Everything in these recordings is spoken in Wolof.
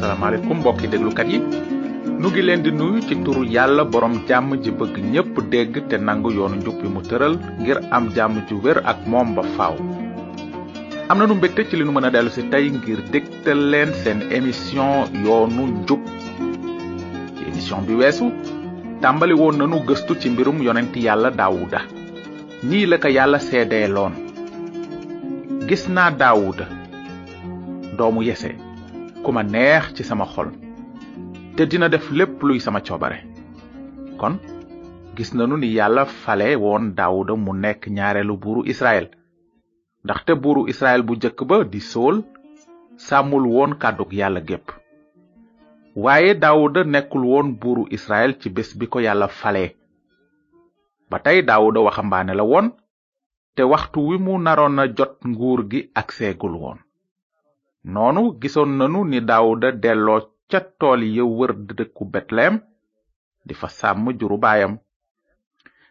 salaamaaleykum mbokki déglukat yi nu ngi leen di nuyu ci turu yàlla borom jàmm ji bëgg ñépp dégg te nangu yoonu njub bi mu tëral ngir am jàmm ju wér ak moom ba faaw. am na nu mbégte ci li nu mën a dellu si tey ngir dégtal leen seen émission yoonu njub ci émission bi weesu tàmbali woon nanu gëstu ci mbirum yonent yàlla daawuda nii la ko yàlla seedeeloon gis naa daawuda doomu yese ku ma neex ci sama xol te dina def lépp luy sama coobare kon gis nanu ni yàlla fale woon daawuda mu nekk ñaareelu buuru israel ndaxte buuru israel bu jëkk ba di sool sàmmul woon kàddug yàlla gépp waaye daawuda nekkul woon buuru israel ci bés bi ko yàlla fale ba tey daawuda waxambaane la woon te waxtu wi mu naroon a jot nguur gi ak seegul woon noonu gisoon nanu ni daawuda delloo ca tool ya wër dëkku betlem di fa sàmm juru baayam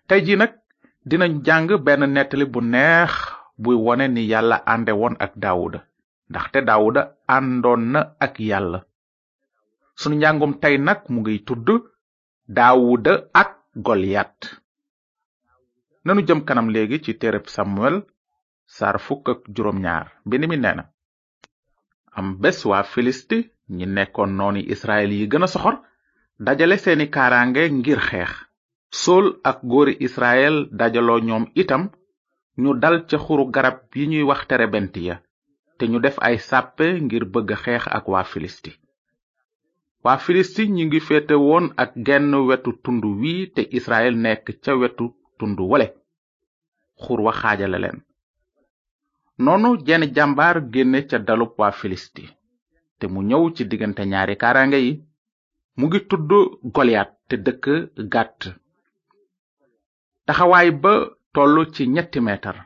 tey ji nag dinañ jàng benn nettali bu neex buy wone ni yàlla ànde woon ak daawuda ndaxte daawuda àndoon na ak yàlla sunu njàngum tey nag mu ngiy tudd daawuda ak goliyat nanu jëm kanam léegi ci téereb samuel saar fukk ak juróom ñaar mbind mi nee na am bés waa filisti ñi nekkoon nooni israel yi gën a soxor dajale seeni kaaraange ngir xeex sol ak góori israel dajaloo ñoom itam ñu dal ca xuru garab yi ñuy wax terebent ya te ñu def ay sàppe ngir bëgg xeex ak waa filisti waa filisti ñu ngi féete woon ak genn wetu tund wi te israel nekk ca wetu tund wale xur wa xaajale leen noonu jenn jàmbaar génne ca dalub waa filisti te mu ñëw ci diggante ñaari kaaraange yi mu ngi tudd goliat te dëkk gàtt taxawaay ba tollu ci ñetti meetar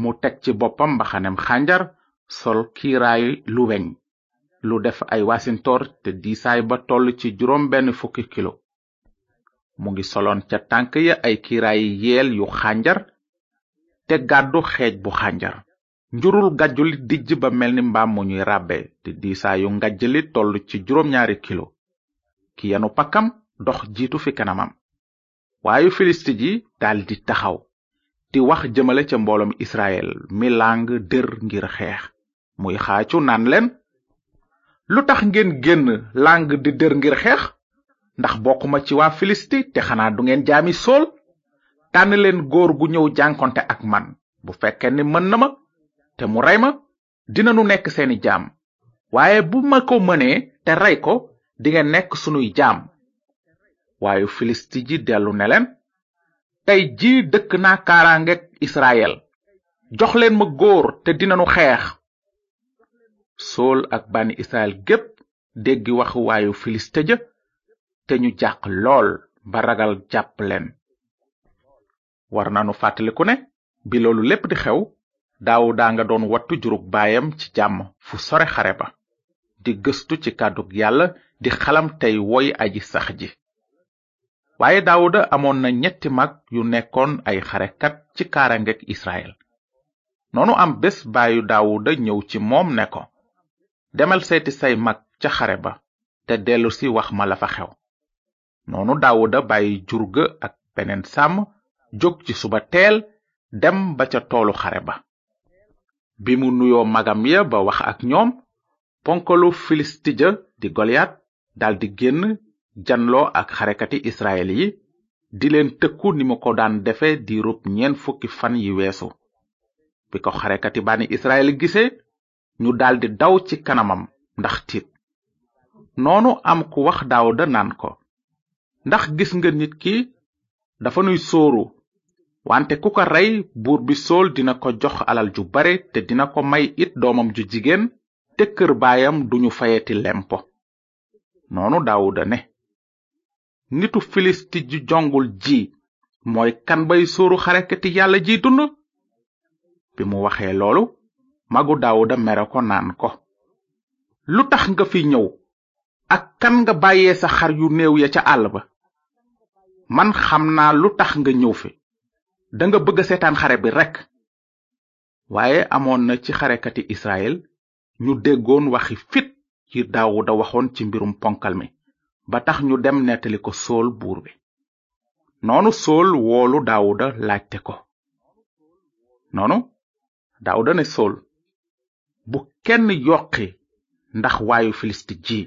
mu teg ci boppam mbaxanem xànjar sol kiiraay lu weñ lu def ay wasintoor te diisaay ba toll ci juróom benn fukki kilo mu ngi soloon ca tànk ya ay kiiraay yeel yu xànjar te gàddu xeej bu xànjar njurul gajju li dijj ba mel ni mbaam mu ñuy ràbbe te diisaayu ngajj li toll ci juróom ñaari kilo ki yanu pakkam dox jiitu fi kanamam waayu filisti ji daldi taxaw di wax jëmale ca mbooloom israel mi làng dër ngir xeex muy xaacu naan leen lu tax ngeen génn làng di dër ngir xeex ndax bokkuma ci waa filisti te xanaa du ngeen jaami sool tànn leen góor gu ñëw jànkonte ak man bu fekkee ni mën na ma te mu rey ma dinanu nekk seeni jaam waaye bu ma ko mënee te rey ko dingeen nekk sunuy jaam waayu filisti ji dellu ne leen tey ji dëkk naa kaaraangeeg israel jox leen ma góor te dinanu xeex sool ak bànni israel gépp déggi waxu waayu filiste ja te ñu jàq lool ba ragal jàpp leen war nanu fàttaliku ne bi loolu lépp di xew daawuda nga doon wattu jurug baayam ci jàmm fu sore xare ba di gëstu ci kàddug yàlla di xalam tey woy aji sax ji waaye daawuda amoon na ñetti mag yu nekkoon ay xarekat ci kaarangeg israel noonu am bés baayu daawuda ñëw ci moom ne ko demal seeti say mag ca xare ba te dellu si wax ma la fa xew noonu daawuda bàyyi jur ga ak beneen sàmm jóg ci suba teel dem ba ca toolu xare ba bi mu nuyoo magam ya ba wax ak ñoom ponkalu filisti ja di goliyat daldi génn janloo ak xarekati israel yi di leen tëkku ni mu ko daan defe di rub ñeen fukki fan yi weesu bi ko xarekati bànni israel gisee ñu daldi daw ci kanamam ndax tiit noonu am ku wax daawuda naan ko ndax gis nga nit ki dafa nuy sóoru wante ku ko rey buur bi sool dina ko jox alal ju bare te dina ko may it doomam ju jigéen te kër baayam duñu fayeti lempo noonu daawuda ne nitu filisti ji jongul ji mooy kan bay sóoru xarekati yàlla ji dund bi mu waxee loolu magu daawuda mere ko naan ko lu tax nga fi ñëw ak kan nga bàyyee sa xar yu néew ya ca àll ba man xam naa lu tax nga ñëw fi danga bëgg a seetaan xare bi rekk waaye amoon na ci xarekati israel ñu déggoon waxi fit yi daawuda waxoon ci mbirum ponkal mi ba tax ñu dem nettali ko sool buur bi noonu sool woolu daawuda laajte ko noonu daawuda ne sool bu kenn yoqi ndax waayu filisti ji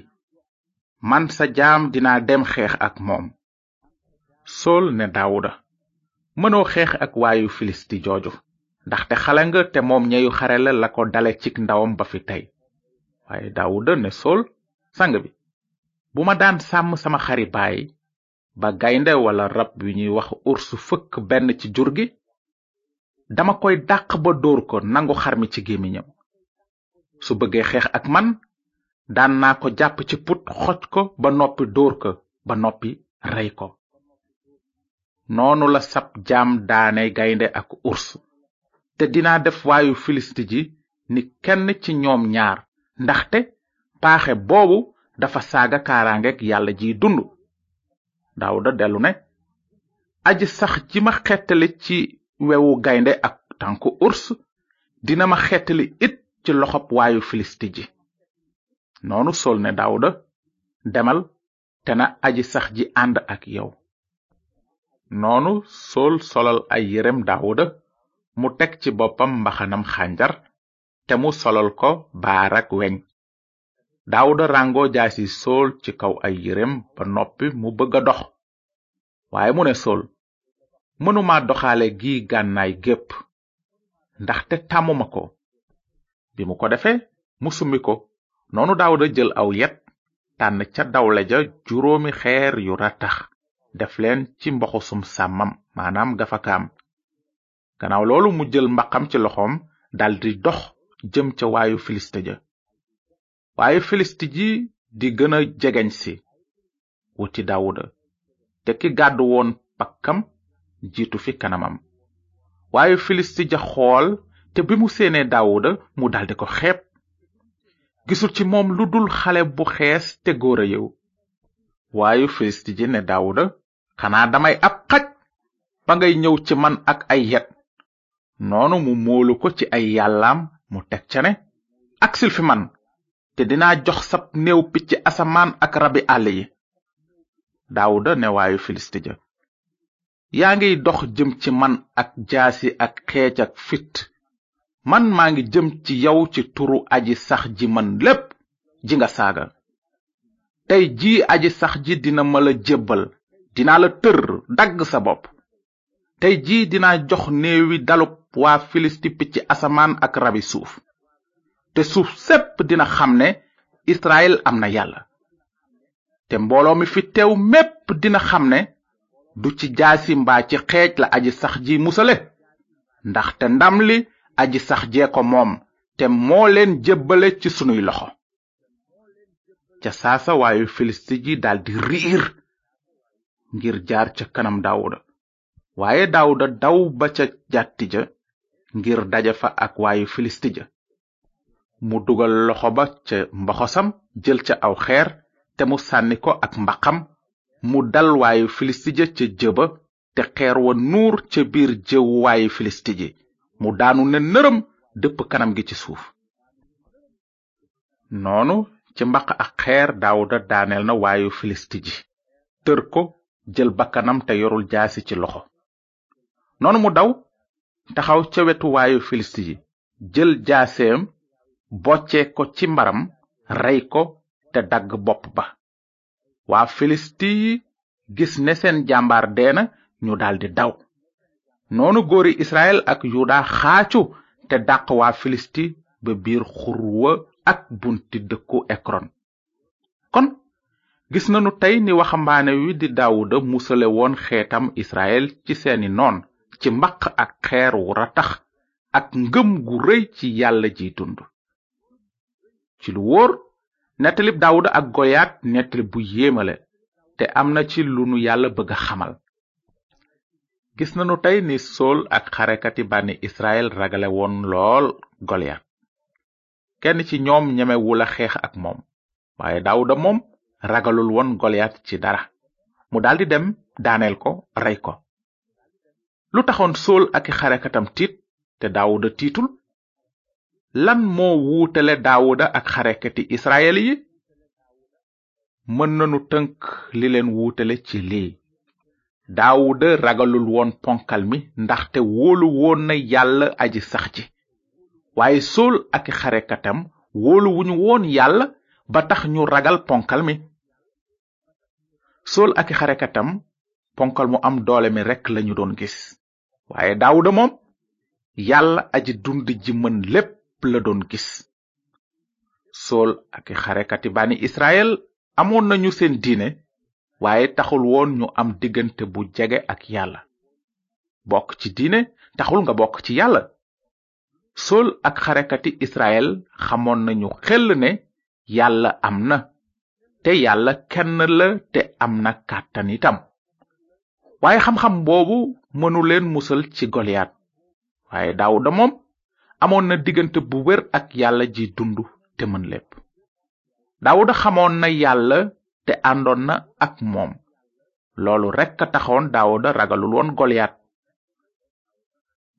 man sa jaam dinaa dem xeex ak moom sol ne daawuda mënoo xeex ak waayu filisti jooju ndaxte xale nga te moom ñeyu xare la la ko dale cig ndawam ba fi tey waaye daawuda ne sol sang bi bu ma daan sàmm sama xari baay ba gaynde wala rab wi ñuy wax ursu fëkk benn ci jur gi dama koy dàq ba dóor ko nangu xar mi ci gémmiñam su bëggee xeex ak man daan naa ko jàpp ci put xoj ko ba noppi dóor ko ba noppi rey ko noonu la sab jaam daane gaynde ak urs te dinaa def waayu filisti ji ni kenn ci ñoom ñaar ndaxte paaxe boobu dafa saaga kaaraangeeg yàlla ji dund daawuda dellu ne aji sax ji ma xettali ci wewu gaynde ak tànku urs dina ma xettali it ci loxob waayu filisti ji noonu sol ne daawuda demal te na aji sax ji ànd ak yow noonu sol solal ay yérem daawuda mu teg ci boppam mbaxanam xànjar te mu solal ko baarak weñ daawuda ràngoo jaasi sool ci kaw ay yérem ba noppi mu bëgg a dox waaye mu ne sool mënuma doxaale gi gànnaay gépp ndaxte tàmmuma ko bi mu ko defee mu summi ko noonu daawuda jël aw yet tànn ca dawle ja juróomi xeer yu rattax def leen ci mboxusum sàmmam maanaam gafakaam gannaaw loolu mu jël mbaqam ci loxoom daldi dox jëm ca waayu filiste ja waaye filiste ji di gën a jegeñ si wuti daawuda te ki gàddu woon pakkam jiitu fi kanamam waaye filisti ja xool te bi mu séenee daawuda mu daldi ko xeeb gisul ci moom lu dul xale bu xees te góor a waaye filisti ji ne daawuda xanaa damay ab xaj ba ngay ñëw ci man ak ay yet noonu mu móolu ko ci ay yàllaam mu teg ca ne aksil fi man te dinaa jox sab néew picc asamaan ak rabi àll yi daawuda ne waayu filisti ja yaa ngiy dox jëm ci man ak jaasi ak xeej ak fit man maa ngi jëm ci yow ci turu aji sax ji man lépp ji nga saaga tey jii aji sax ji dina ma la jébbal dinaa la tër dagg sa bopp tey jii dinaa jox néewi dalub waa filisti picc asamaan ak rabi suuf te suuf sépp dina xam ne israel am na yàlla te mbooloo mi fi teew mépp dina xam ne du ci jaasi mbaa ci xeej la aji sax ji musale ndaxte ndam li aji sax jee ko moom te moo leen jébbale ci sunuy loxo ca saasa waayu filisti ji daldi riir ngir jaar ca kanam daawuda waaye daawuda daw ba ca jàtti ja ngir daja fa ak waayu filisti ja mu dugal loxo ba ca mboxosam jël ca aw xeer te mu sànni ko ak mbaqam mu dal waayu filisti ja ca jëba te xeer wa nuur ca biir jëwu waayu filisti ji mu daanu ne nërëm dëpp kanam gi ci suuf noonu ci mbaq ak xeer daawuda daaneel na waayu filisti ji tër ko jël bakkanam te yorul jaasi ci loxo noonu mu daw taxaw ca wetu waayu filisti ji jël jaaseem bocce ko ci mbaram rey ko te dagg bopp ba waa filisti yi gis ne seen jàmbaar dee na ñu daldi daw noonu góori israel ak yuda xaacu te dàq waa filisti ba biir xur wa ak bunti dëkku ekron kon gis nanu tey ni waxambaane wi di daawuda musale woon xeetam israel ci seeni noon ci mbaq ak xeer wu ratax ak ngëm gu rëy ci yàlla ji dund ci lu wóor nettalib daawuda ak goyaat nettali bu yéemale te am na ci lu nu yàlla bëgg a xamal gis nanu tey ni sol ak xarekati bànni israel ragale woon lool goliat kenn ci ñoom ñemewul a xeex ak moom waaye daawuda moom ragalul woon goliat ci dara mu daldi dem daaneel ko rey ko lu taxoon sol ak xarekatam tiit te daawuda tiitul lan moo wuutale daawuda ak xarekati israel yi mën nanu tënk li leen wuutale ci lii daawuda ragalul woon ponkal mi ndaxte wóolu woon na yàlla aji sax ji waaye sol ak xarekatam wóolu wuñu woon yàlla ba tax ñu ragal ponkal mi sol ak xarekatam ponkal mu am doole mi rekk lañu doon gis waaye daawuda moom yàlla aji dund ji mën lépp la doon gis sool ak xarekati bani israel amoon nañu seen diine waaye taxul woon ñu am diggante bu jege ak yàlla bokk ci diine taxul nga bokk ci yàlla sol ak xarekati israel xamoon nañu xel ne yàlla am na te yàlla kenn la te am na kàttan itam waaye xam-xam boobu mënu leen musal ci goliat waaye daawuda moom amoon na diggante bu wér ak yàlla ji dund te mën lépp daawuda xamoon na yàlla te àndoon na ak moom loolu rekk a taxoon daawuda ragalul woon goliat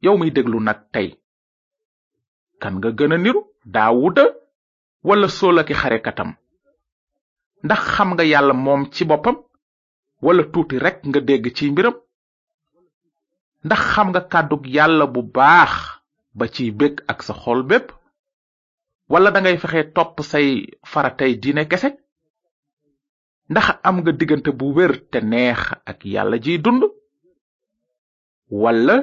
yow miy déglu nag tey kan nga gën a niru daawuda wala sóol aki xarekatam ndax xam nga yàlla moom ci boppam wala tuuti rekk nga dégg ci mbiram ndax xam nga kàddug yàlla bu baax ba ci bég ak sa xol bépp wala dangay fexe topp say faratay diine kese ndax am nga diggante bu wér te neex ak yàlla jiy dund walla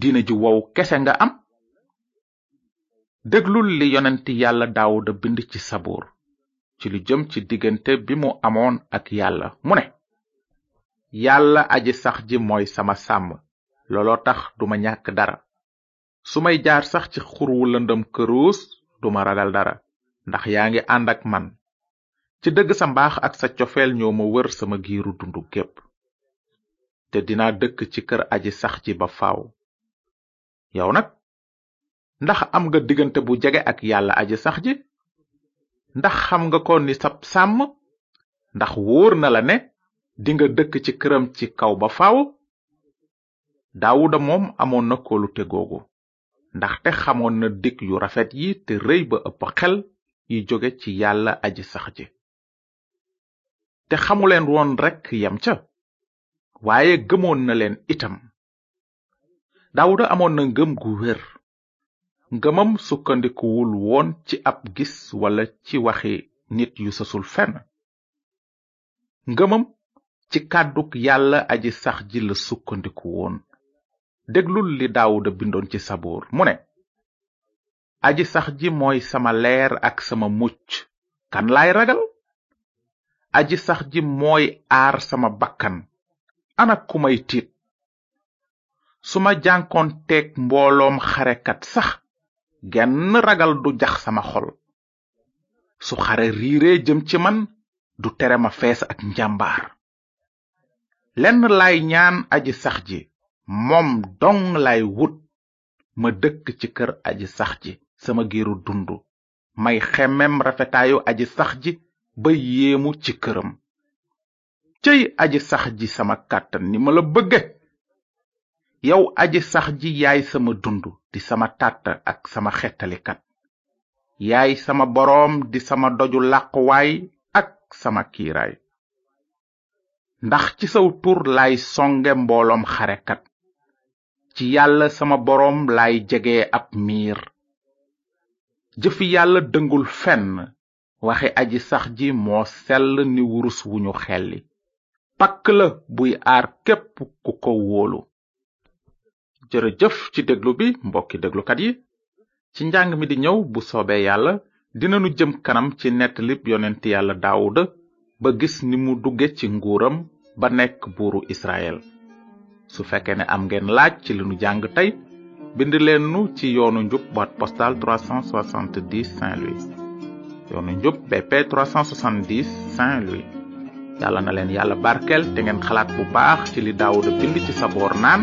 diine ju wow kese nga am déglul li yonent yàlla daawuda bind ci sabuur ci lu jëm ci diggante bi mu amoon ak yàlla mu ne yàlla aji sax ji mooy sama sàmm looloo tax duma ñàkk dara su may jaar sax ci xur wu lëndëm këruus duma ragal dara ndax yaa ngi ànd ak man ci dëgg sa mbaax ak sa cofeel ñoo ma wër sama giiru dundu gépp te dinaa dëkk ci kër aji sax ji ba faaw yow nag ndax am nga diggante bu jege ak yàlla aji sax ji ndax xam nga ko ni sab sàmm ndax wóor na la ne dinga dëkk ci këram ci kaw ba faaw daawuda moom amoon na kóolute googu ndaxte xamoon na dig yu rafet yi te rëy ba ëpp xel yi jóge ci yàlla aji sax ji te xamuleen woon rekk yam ca waaye gëmoon na leen itam daawuda amoon na ngëm gu wér ngëmam sukkandikuwul woon ci ab gis walla ci waxi nit yu sasul fenn ngëmam ci kàddug yàlla aji sax ji la sukkandiku woon déglul li daawuda bindoon ci sabuur mu ne aji sax ji mooy sama leer ak sama mucc kan laay ragal aji sax ji mooy aar sama bakkan ana ku may tiit su ma jànkoon teeg mbooloom xarekat sax genn ragal du jax sama xol su xare riiree jëm ci man du tere ma fees ak njàmbaar lenn lay ñaan aji sax ji moom dong lay wut ma dëkk ci kër aji sax ji sama giiru dund may xemem rafetaayu aji sax ji ba yéemu ci këram cëy aji sax ji sama kàttan ni ma la bëgge yow aji sax ji yaay sama dund di sama tàtt ak sama xettalikat yaay sama boroom di sama doju làquwaay ak sama kiiraay ndax ci saw tur laay songe mbooloom xarekat ci yàlla sama boroom laay jege ab miir jëfi yàlla dëngul fenn waxi aji sax ji moo sell ni wurus wu ñu xelli pakk la buy aar képp ku ko wóolu jërëjëf ci déglu bi mbokki déglukat yi ci njàng mi di ñëw bu soobee yàlla dinanu jëm kanam ci nettalib yonent yàlla daawuda ba gis ni mu dugge ci nguuram ba nekk buuru Israël su fekkee ne am ngeen laaj ci li nu jàng tey bind leen nu ci yoonu njub boîte postale 370 Saint-Louis yoonu njub BP 370 Saint-Louis yàlla na leen yàlla barkeel te ngeen xalaat bu baax ci li Daawuda bind ci saboor naan